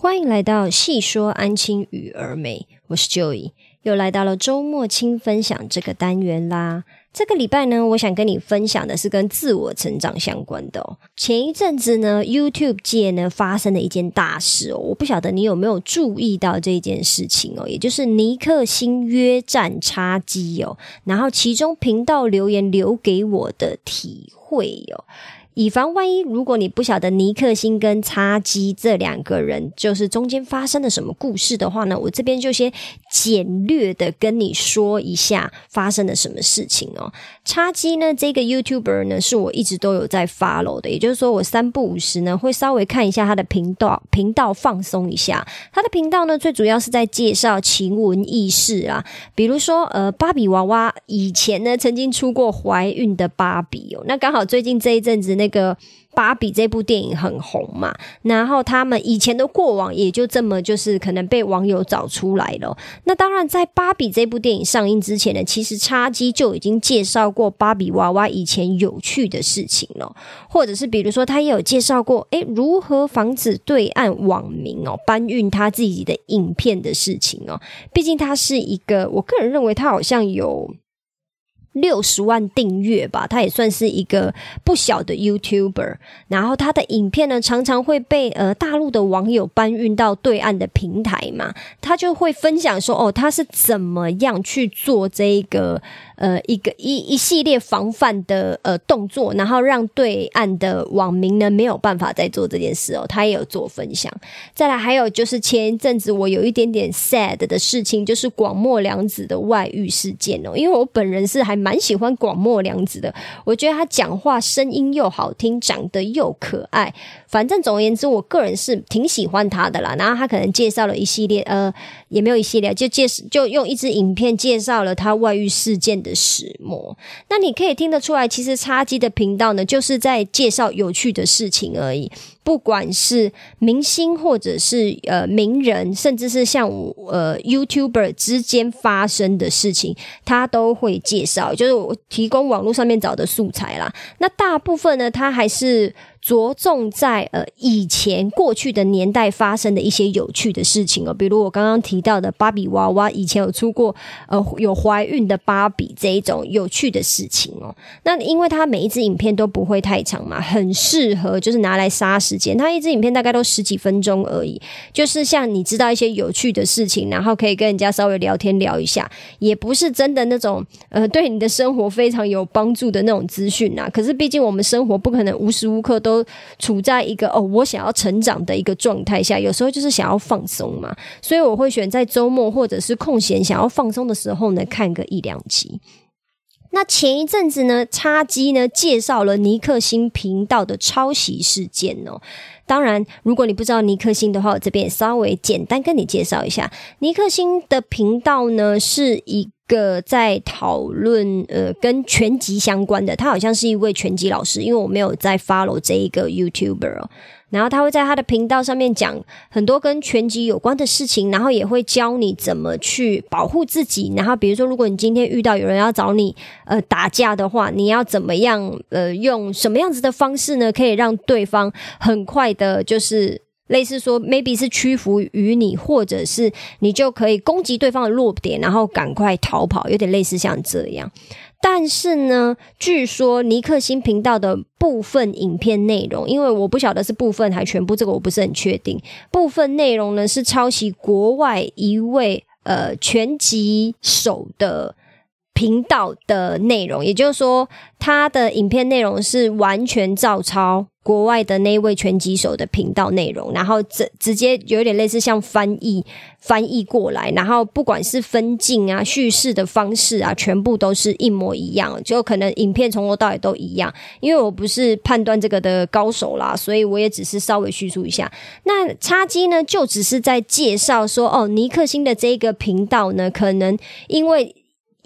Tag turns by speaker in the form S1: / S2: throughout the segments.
S1: 欢迎来到细说安亲与儿美，我是 Joey，又来到了周末轻分享这个单元啦。这个礼拜呢，我想跟你分享的是跟自我成长相关的哦。前一阵子呢，YouTube 界呢发生了一件大事哦，我不晓得你有没有注意到这件事情哦，也就是尼克星约战插机哦，然后其中频道留言留给我的体会哦。以防万一，如果你不晓得尼克星跟叉基这两个人就是中间发生了什么故事的话呢，我这边就先简略的跟你说一下发生了什么事情哦。叉基呢，这个 YouTuber 呢，是我一直都有在 follow 的，也就是说，我三不五时呢会稍微看一下他的频道，频道放松一下。他的频道呢，最主要是在介绍奇闻异事啊，比如说呃，芭比娃娃以前呢曾经出过怀孕的芭比哦，那刚好最近这一阵子那。个芭比这部电影很红嘛，然后他们以前的过往也就这么就是可能被网友找出来了。那当然，在芭比这部电影上映之前呢，其实叉机就已经介绍过芭比娃娃以前有趣的事情了，或者是比如说他也有介绍过，诶，如何防止对岸网民哦搬运他自己的影片的事情哦。毕竟他是一个，我个人认为他好像有。六十万订阅吧，他也算是一个不小的 YouTuber。然后他的影片呢，常常会被呃大陆的网友搬运到对岸的平台嘛，他就会分享说，哦，他是怎么样去做这一个。呃，一个一一系列防范的呃动作，然后让对岸的网民呢没有办法再做这件事哦。他也有做分享。再来，还有就是前一阵子我有一点点 sad 的事情，就是广末凉子的外遇事件哦。因为我本人是还蛮喜欢广末凉子的，我觉得他讲话声音又好听，长得又可爱。反正总而言之，我个人是挺喜欢他的啦。然后他可能介绍了一系列，呃，也没有一系列，就介就用一支影片介绍了他外遇事件的。始末，那你可以听得出来，其实叉机的频道呢，就是在介绍有趣的事情而已。不管是明星，或者是呃名人，甚至是像呃 YouTuber 之间发生的事情，他都会介绍，就是我提供网络上面找的素材啦。那大部分呢，他还是。着重在呃以前过去的年代发生的一些有趣的事情哦，比如我刚刚提到的芭比娃娃以前有出过呃有怀孕的芭比这一种有趣的事情哦。那因为它每一支影片都不会太长嘛，很适合就是拿来杀时间。它一支影片大概都十几分钟而已，就是像你知道一些有趣的事情，然后可以跟人家稍微聊天聊一下，也不是真的那种呃对你的生活非常有帮助的那种资讯呐。可是毕竟我们生活不可能无时无刻都都处在一个哦，我想要成长的一个状态下，有时候就是想要放松嘛，所以我会选在周末或者是空闲想要放松的时候呢，看个一两集。那前一阵子呢，叉机呢介绍了尼克星频道的抄袭事件哦。当然，如果你不知道尼克星的话，我这边稍微简单跟你介绍一下，尼克星的频道呢是一。个在讨论呃跟拳击相关的，他好像是一位拳击老师，因为我没有在 follow 这一个 YouTuber，然后他会在他的频道上面讲很多跟拳击有关的事情，然后也会教你怎么去保护自己，然后比如说如果你今天遇到有人要找你呃打架的话，你要怎么样呃用什么样子的方式呢，可以让对方很快的就是。类似说，maybe 是屈服于你，或者是你就可以攻击对方的弱点，然后赶快逃跑，有点类似像这样。但是呢，据说尼克星频道的部分影片内容，因为我不晓得是部分还全部，这个我不是很确定。部分内容呢是抄袭国外一位呃拳击手的频道的内容，也就是说，他的影片内容是完全照抄。国外的那位拳击手的频道内容，然后直直接有点类似像翻译翻译过来，然后不管是分镜啊、叙事的方式啊，全部都是一模一样，就可能影片从头到尾都一样。因为我不是判断这个的高手啦，所以我也只是稍微叙述一下。那插机呢，就只是在介绍说，哦，尼克星的这个频道呢，可能因为。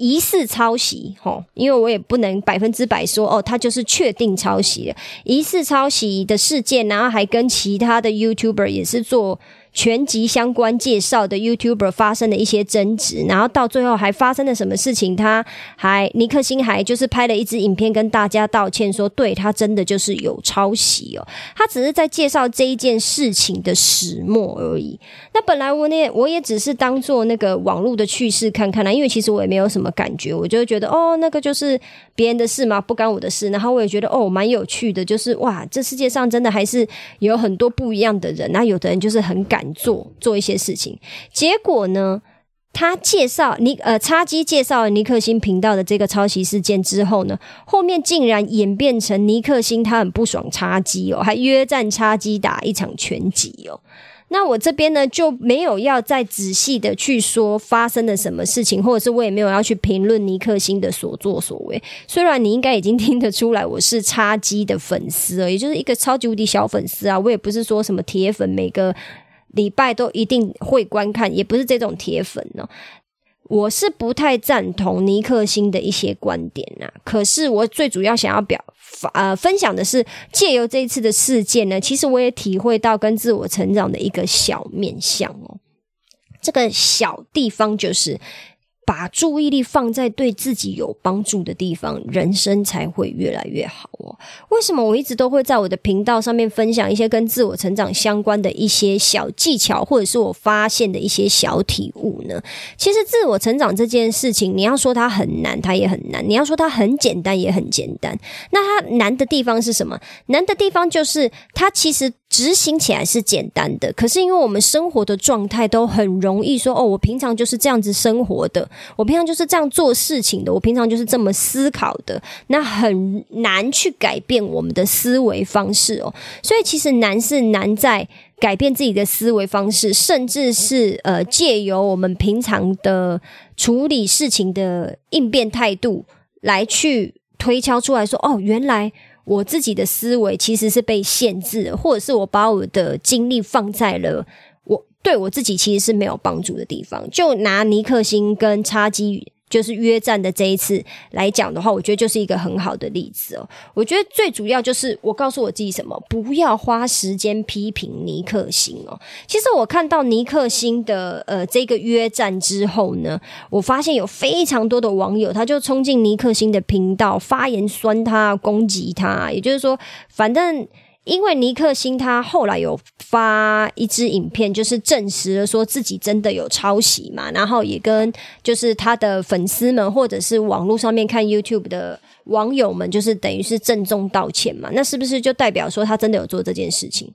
S1: 疑似抄袭，吼，因为我也不能百分之百说哦，他就是确定抄袭了。疑似抄袭的事件，然后还跟其他的 YouTuber 也是做全集相关介绍的 YouTuber 发生的一些争执，然后到最后还发生了什么事情？他还尼克星还就是拍了一支影片跟大家道歉，说对他真的就是有抄袭哦，他只是在介绍这一件事情的始末而已。那本来我呢我也只是当做那个网络的趣事看看啦，因为其实我也没有什么感觉，我就觉得哦，那个就是别人的事嘛，不干我的事。然后我也觉得哦，蛮有趣的，就是哇，这世界上真的还是有很多不一样的人。那有的人就是很感做做一些事情。结果呢，他介绍尼呃叉机介绍尼克星频道的这个抄袭事件之后呢，后面竟然演变成尼克星他很不爽叉机哦，还约战叉机打一场拳击哦。那我这边呢就没有要再仔细的去说发生了什么事情，或者是我也没有要去评论尼克星的所作所为。虽然你应该已经听得出来我是叉机的粉丝了，也就是一个超级无敌小粉丝啊，我也不是说什么铁粉，每个礼拜都一定会观看，也不是这种铁粉呢。我是不太赞同尼克星的一些观点啊，可是我最主要想要表呃分享的是，借由这一次的事件呢，其实我也体会到跟自我成长的一个小面向哦，这个小地方就是。把注意力放在对自己有帮助的地方，人生才会越来越好哦。为什么我一直都会在我的频道上面分享一些跟自我成长相关的一些小技巧，或者是我发现的一些小体悟呢？其实自我成长这件事情，你要说它很难，它也很难；你要说它很简单，也很简单。那它难的地方是什么？难的地方就是它其实。执行起来是简单的，可是因为我们生活的状态都很容易说哦，我平常就是这样子生活的，我平常就是这样做事情的，我平常就是这么思考的，那很难去改变我们的思维方式哦。所以其实难是难在改变自己的思维方式，甚至是呃借由我们平常的处理事情的应变态度来去推敲出来说哦，原来。我自己的思维其实是被限制，或者是我把我的精力放在了我对我自己其实是没有帮助的地方。就拿尼克星跟叉机。就是约战的这一次来讲的话，我觉得就是一个很好的例子哦。我觉得最主要就是我告诉我自己什么，不要花时间批评尼克星哦。其实我看到尼克星的呃这个约战之后呢，我发现有非常多的网友他就冲进尼克星的频道发言酸他攻击他，也就是说，反正。因为尼克星他后来有发一支影片，就是证实了说自己真的有抄袭嘛，然后也跟就是他的粉丝们或者是网络上面看 YouTube 的网友们，就是等于是郑重道歉嘛，那是不是就代表说他真的有做这件事情？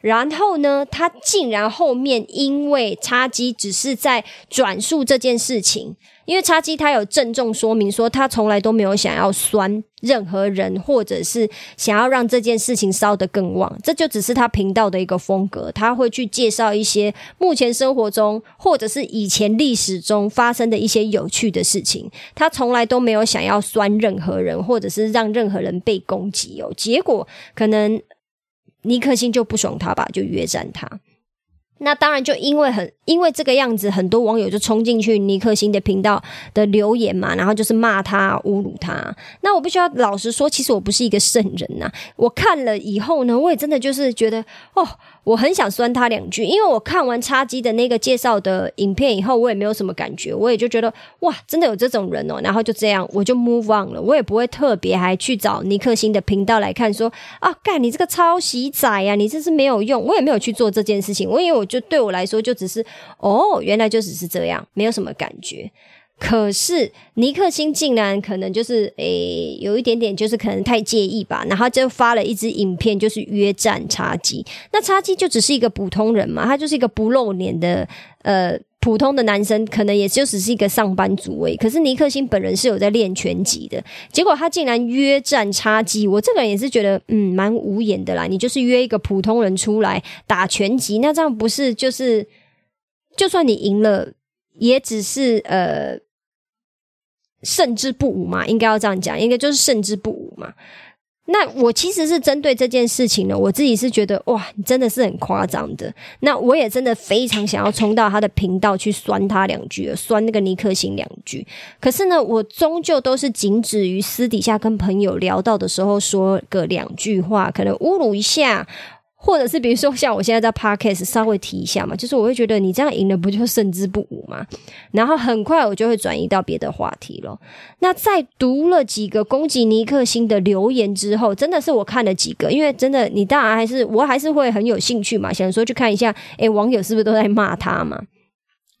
S1: 然后呢，他竟然后面因为叉机只是在转述这件事情。因为叉机他有郑重说明说，他从来都没有想要酸任何人，或者是想要让这件事情烧得更旺。这就只是他频道的一个风格，他会去介绍一些目前生活中或者是以前历史中发生的一些有趣的事情。他从来都没有想要酸任何人，或者是让任何人被攻击哦。结果可能尼克星就不爽他吧，就约战他。那当然，就因为很因为这个样子，很多网友就冲进去尼克星的频道的留言嘛，然后就是骂他、侮辱他。那我必须要老实说，其实我不是一个圣人呐。我看了以后呢，我也真的就是觉得，哦。我很想酸他两句，因为我看完叉机的那个介绍的影片以后，我也没有什么感觉，我也就觉得哇，真的有这种人哦，然后就这样，我就 move on 了，我也不会特别还去找尼克星的频道来看，说啊，干你这个抄袭仔呀，你这是没有用，我也没有去做这件事情，我因为我就对我来说就只是哦，原来就只是这样，没有什么感觉。可是尼克星竟然可能就是诶有一点点就是可能太介意吧，然后就发了一支影片，就是约战叉鸡。那叉鸡就只是一个普通人嘛，他就是一个不露脸的呃普通的男生，可能也就只是一个上班族诶。可是尼克星本人是有在练拳击的，结果他竟然约战叉鸡，我这个人也是觉得嗯蛮无言的啦。你就是约一个普通人出来打拳击，那这样不是就是就算你赢了，也只是呃。胜之不武嘛，应该要这样讲，应该就是胜之不武嘛。那我其实是针对这件事情呢，我自己是觉得哇，你真的是很夸张的。那我也真的非常想要冲到他的频道去酸他两句，酸那个尼克星两句。可是呢，我终究都是仅止于私底下跟朋友聊到的时候说个两句话，可能侮辱一下。或者是比如说像我现在在 podcast 稍微提一下嘛，就是我会觉得你这样赢了不就胜之不武吗？然后很快我就会转移到别的话题了。那在读了几个攻击尼克星的留言之后，真的是我看了几个，因为真的你当然还是我还是会很有兴趣嘛，想说去看一下，诶，网友是不是都在骂他嘛？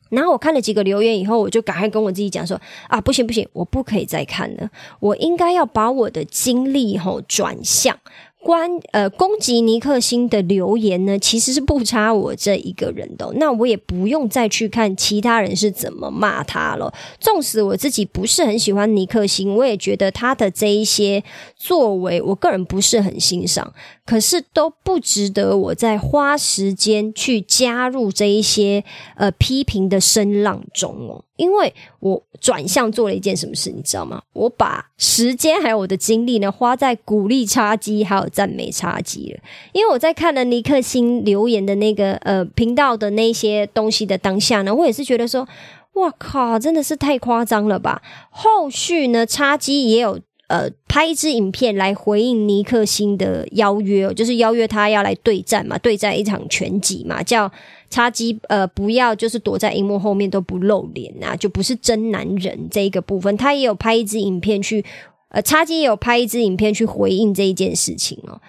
S1: 然后我看了几个留言以后，我就赶快跟我自己讲说啊，不行不行，我不可以再看了，我应该要把我的精力吼转向。关呃攻击尼克星的留言呢，其实是不差我这一个人的，那我也不用再去看其他人是怎么骂他了。纵使我自己不是很喜欢尼克星，我也觉得他的这一些作为，我个人不是很欣赏。可是都不值得我再花时间去加入这一些呃批评的声浪中哦，因为我转向做了一件什么事，你知道吗？我把时间还有我的精力呢花在鼓励插机还有赞美插机了。因为我在看了尼克星留言的那个呃频道的那些东西的当下呢，我也是觉得说，哇靠，真的是太夸张了吧！后续呢，插机也有。呃，拍一支影片来回应尼克星的邀约，就是邀约他要来对战嘛，对战一场拳击嘛，叫叉机呃不要就是躲在荧幕后面都不露脸啊，就不是真男人这一个部分，他也有拍一支影片去，呃，叉机也有拍一支影片去回应这一件事情哦，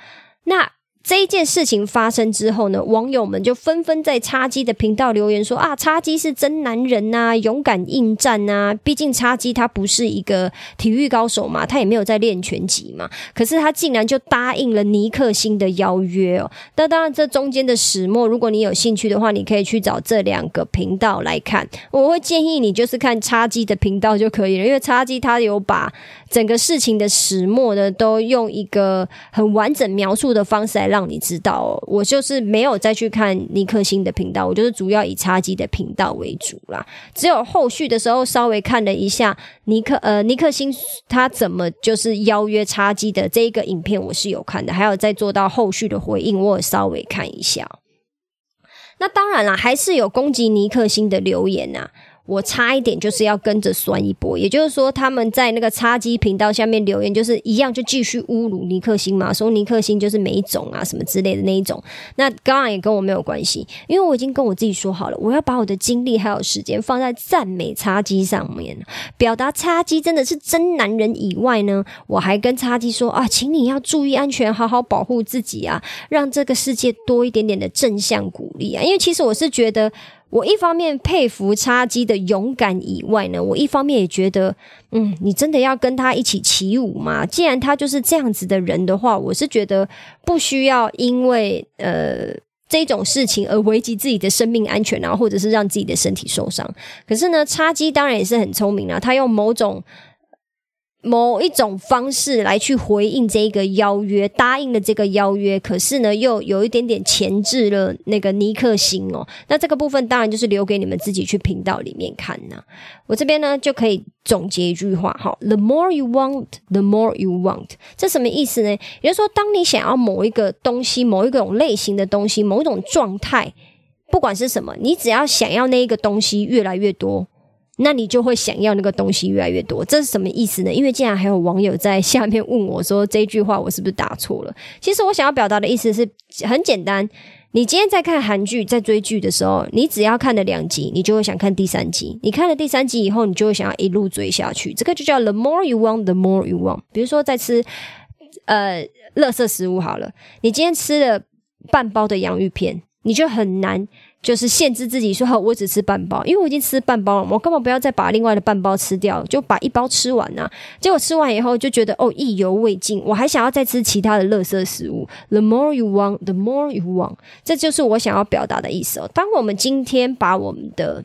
S1: 那。这一件事情发生之后呢，网友们就纷纷在叉机的频道留言说：“啊，叉机是真男人呐，勇敢应战呐！毕竟叉机他不是一个体育高手嘛，他也没有在练拳击嘛。可是他竟然就答应了尼克星的邀约哦。那当然，这中间的始末，如果你有兴趣的话，你可以去找这两个频道来看。我会建议你就是看叉机的频道就可以了，因为叉机他有把整个事情的始末呢，都用一个很完整描述的方式来。”让你知道，我就是没有再去看尼克星的频道，我就是主要以叉机的频道为主啦。只有后续的时候稍微看了一下尼克呃尼克星他怎么就是邀约叉机的这一个影片，我是有看的，还有再做到后续的回应，我也稍微看一下。那当然了，还是有攻击尼克星的留言呐。我差一点就是要跟着酸一波，也就是说他们在那个叉机频道下面留言，就是一样就继续侮辱尼克星嘛，说尼克星就是没种啊什么之类的那一种。那刚刚也跟我没有关系，因为我已经跟我自己说好了，我要把我的精力还有时间放在赞美叉机上面，表达叉机真的是真男人以外呢，我还跟叉机说啊，请你要注意安全，好好保护自己啊，让这个世界多一点点的正向鼓励啊，因为其实我是觉得。我一方面佩服叉鸡的勇敢以外呢，我一方面也觉得，嗯，你真的要跟他一起起舞吗？既然他就是这样子的人的话，我是觉得不需要因为呃这种事情而危及自己的生命安全啊，或者是让自己的身体受伤。可是呢，叉鸡当然也是很聪明啊，他用某种。某一种方式来去回应这个邀约，答应了这个邀约，可是呢，又有一点点前置了那个尼克星哦。那这个部分当然就是留给你们自己去频道里面看呐。我这边呢就可以总结一句话哈：The more you want, the more you want。这什么意思呢？也就是说，当你想要某一个东西、某一种类型的东西、某一种状态，不管是什么，你只要想要那一个东西越来越多。那你就会想要那个东西越来越多，这是什么意思呢？因为竟然还有网友在下面问我说这句话我是不是打错了？其实我想要表达的意思是很简单，你今天在看韩剧、在追剧的时候，你只要看了两集，你就会想看第三集。你看了第三集以后，你就会想要一路追下去。这个就叫 the more you want, the more you want。比如说在吃呃垃圾食物好了，你今天吃了半包的洋芋片，你就很难。就是限制自己说好，我只吃半包，因为我已经吃半包了，我根本不要再把另外的半包吃掉，就把一包吃完呐。结果吃完以后就觉得哦意犹未尽，我还想要再吃其他的垃圾食物。The more you want, the more you want，这就是我想要表达的意思哦。当我们今天把我们的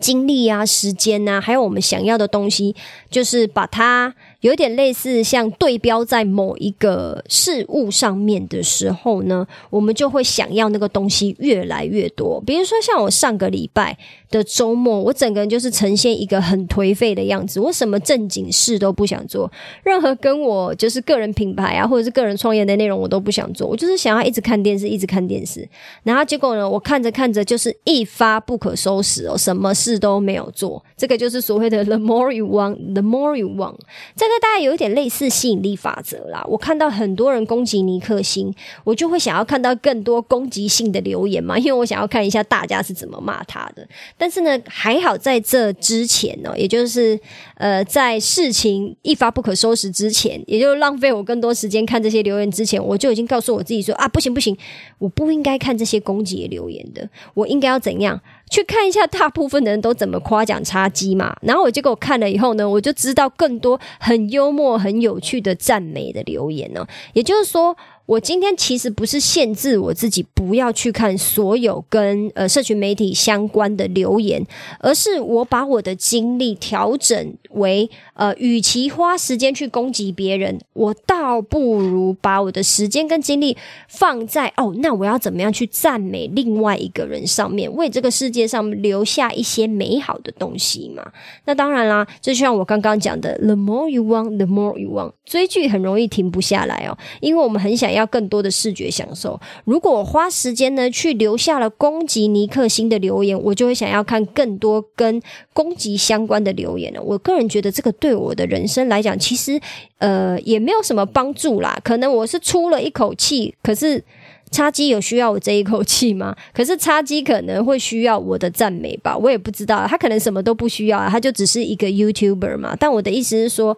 S1: 精力啊、时间啊，还有我们想要的东西，就是把它。有点类似像对标在某一个事物上面的时候呢，我们就会想要那个东西越来越多。比如说，像我上个礼拜的周末，我整个人就是呈现一个很颓废的样子，我什么正经事都不想做，任何跟我就是个人品牌啊，或者是个人创业的内容我都不想做，我就是想要一直看电视，一直看电视。然后结果呢，我看着看着就是一发不可收拾哦，什么事都没有做。这个就是所谓的 “the more you want, the more you want”。在个大概有一点类似吸引力法则啦。我看到很多人攻击尼克星，我就会想要看到更多攻击性的留言嘛，因为我想要看一下大家是怎么骂他的。但是呢，还好在这之前呢，也就是呃，在事情一发不可收拾之前，也就浪费我更多时间看这些留言之前，我就已经告诉我自己说啊，不行不行，我不应该看这些攻击留言的，我应该要怎样？去看一下大部分的人都怎么夸奖叉鸡嘛，然后我结果看了以后呢，我就知道更多很幽默、很有趣的赞美的留言呢。也就是说。我今天其实不是限制我自己不要去看所有跟呃社群媒体相关的留言，而是我把我的精力调整为呃，与其花时间去攻击别人，我倒不如把我的时间跟精力放在哦，那我要怎么样去赞美另外一个人上面，为这个世界上留下一些美好的东西嘛？那当然啦，这就像我刚刚讲的，the more you want，the more you want，追剧很容易停不下来哦，因为我们很想要。要更多的视觉享受。如果我花时间呢，去留下了攻击尼克星的留言，我就会想要看更多跟攻击相关的留言了。我个人觉得这个对我的人生来讲，其实呃也没有什么帮助啦。可能我是出了一口气，可是叉机有需要我这一口气吗？可是叉机可能会需要我的赞美吧，我也不知道。他可能什么都不需要，他就只是一个 YouTuber 嘛。但我的意思是说。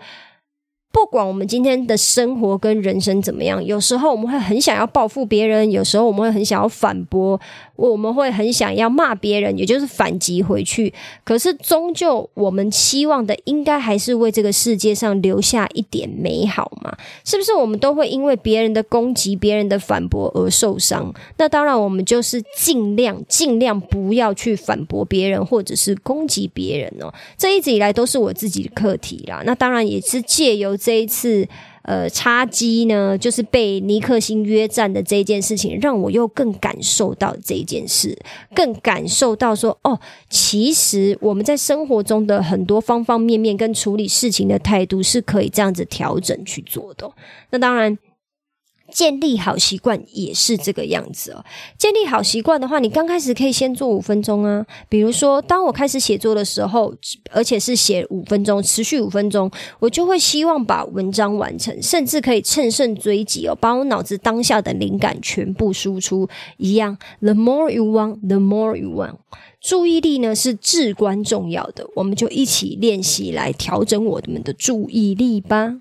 S1: 不管我们今天的生活跟人生怎么样，有时候我们会很想要报复别人，有时候我们会很想要反驳。我们会很想要骂别人，也就是反击回去。可是终究，我们期望的应该还是为这个世界上留下一点美好嘛？是不是？我们都会因为别人的攻击、别人的反驳而受伤。那当然，我们就是尽量尽量不要去反驳别人，或者是攻击别人哦。这一直以来都是我自己的课题啦。那当然也是借由这一次。呃，插机呢，就是被尼克星约战的这一件事情，让我又更感受到这一件事，更感受到说，哦，其实我们在生活中的很多方方面面跟处理事情的态度是可以这样子调整去做的。那当然。建立好习惯也是这个样子哦。建立好习惯的话，你刚开始可以先做五分钟啊。比如说，当我开始写作的时候，而且是写五分钟，持续五分钟，我就会希望把文章完成，甚至可以乘胜追击哦，把我脑子当下的灵感全部输出。一样，the more you want, the more you want。注意力呢是至关重要的，我们就一起练习来调整我们的注意力吧。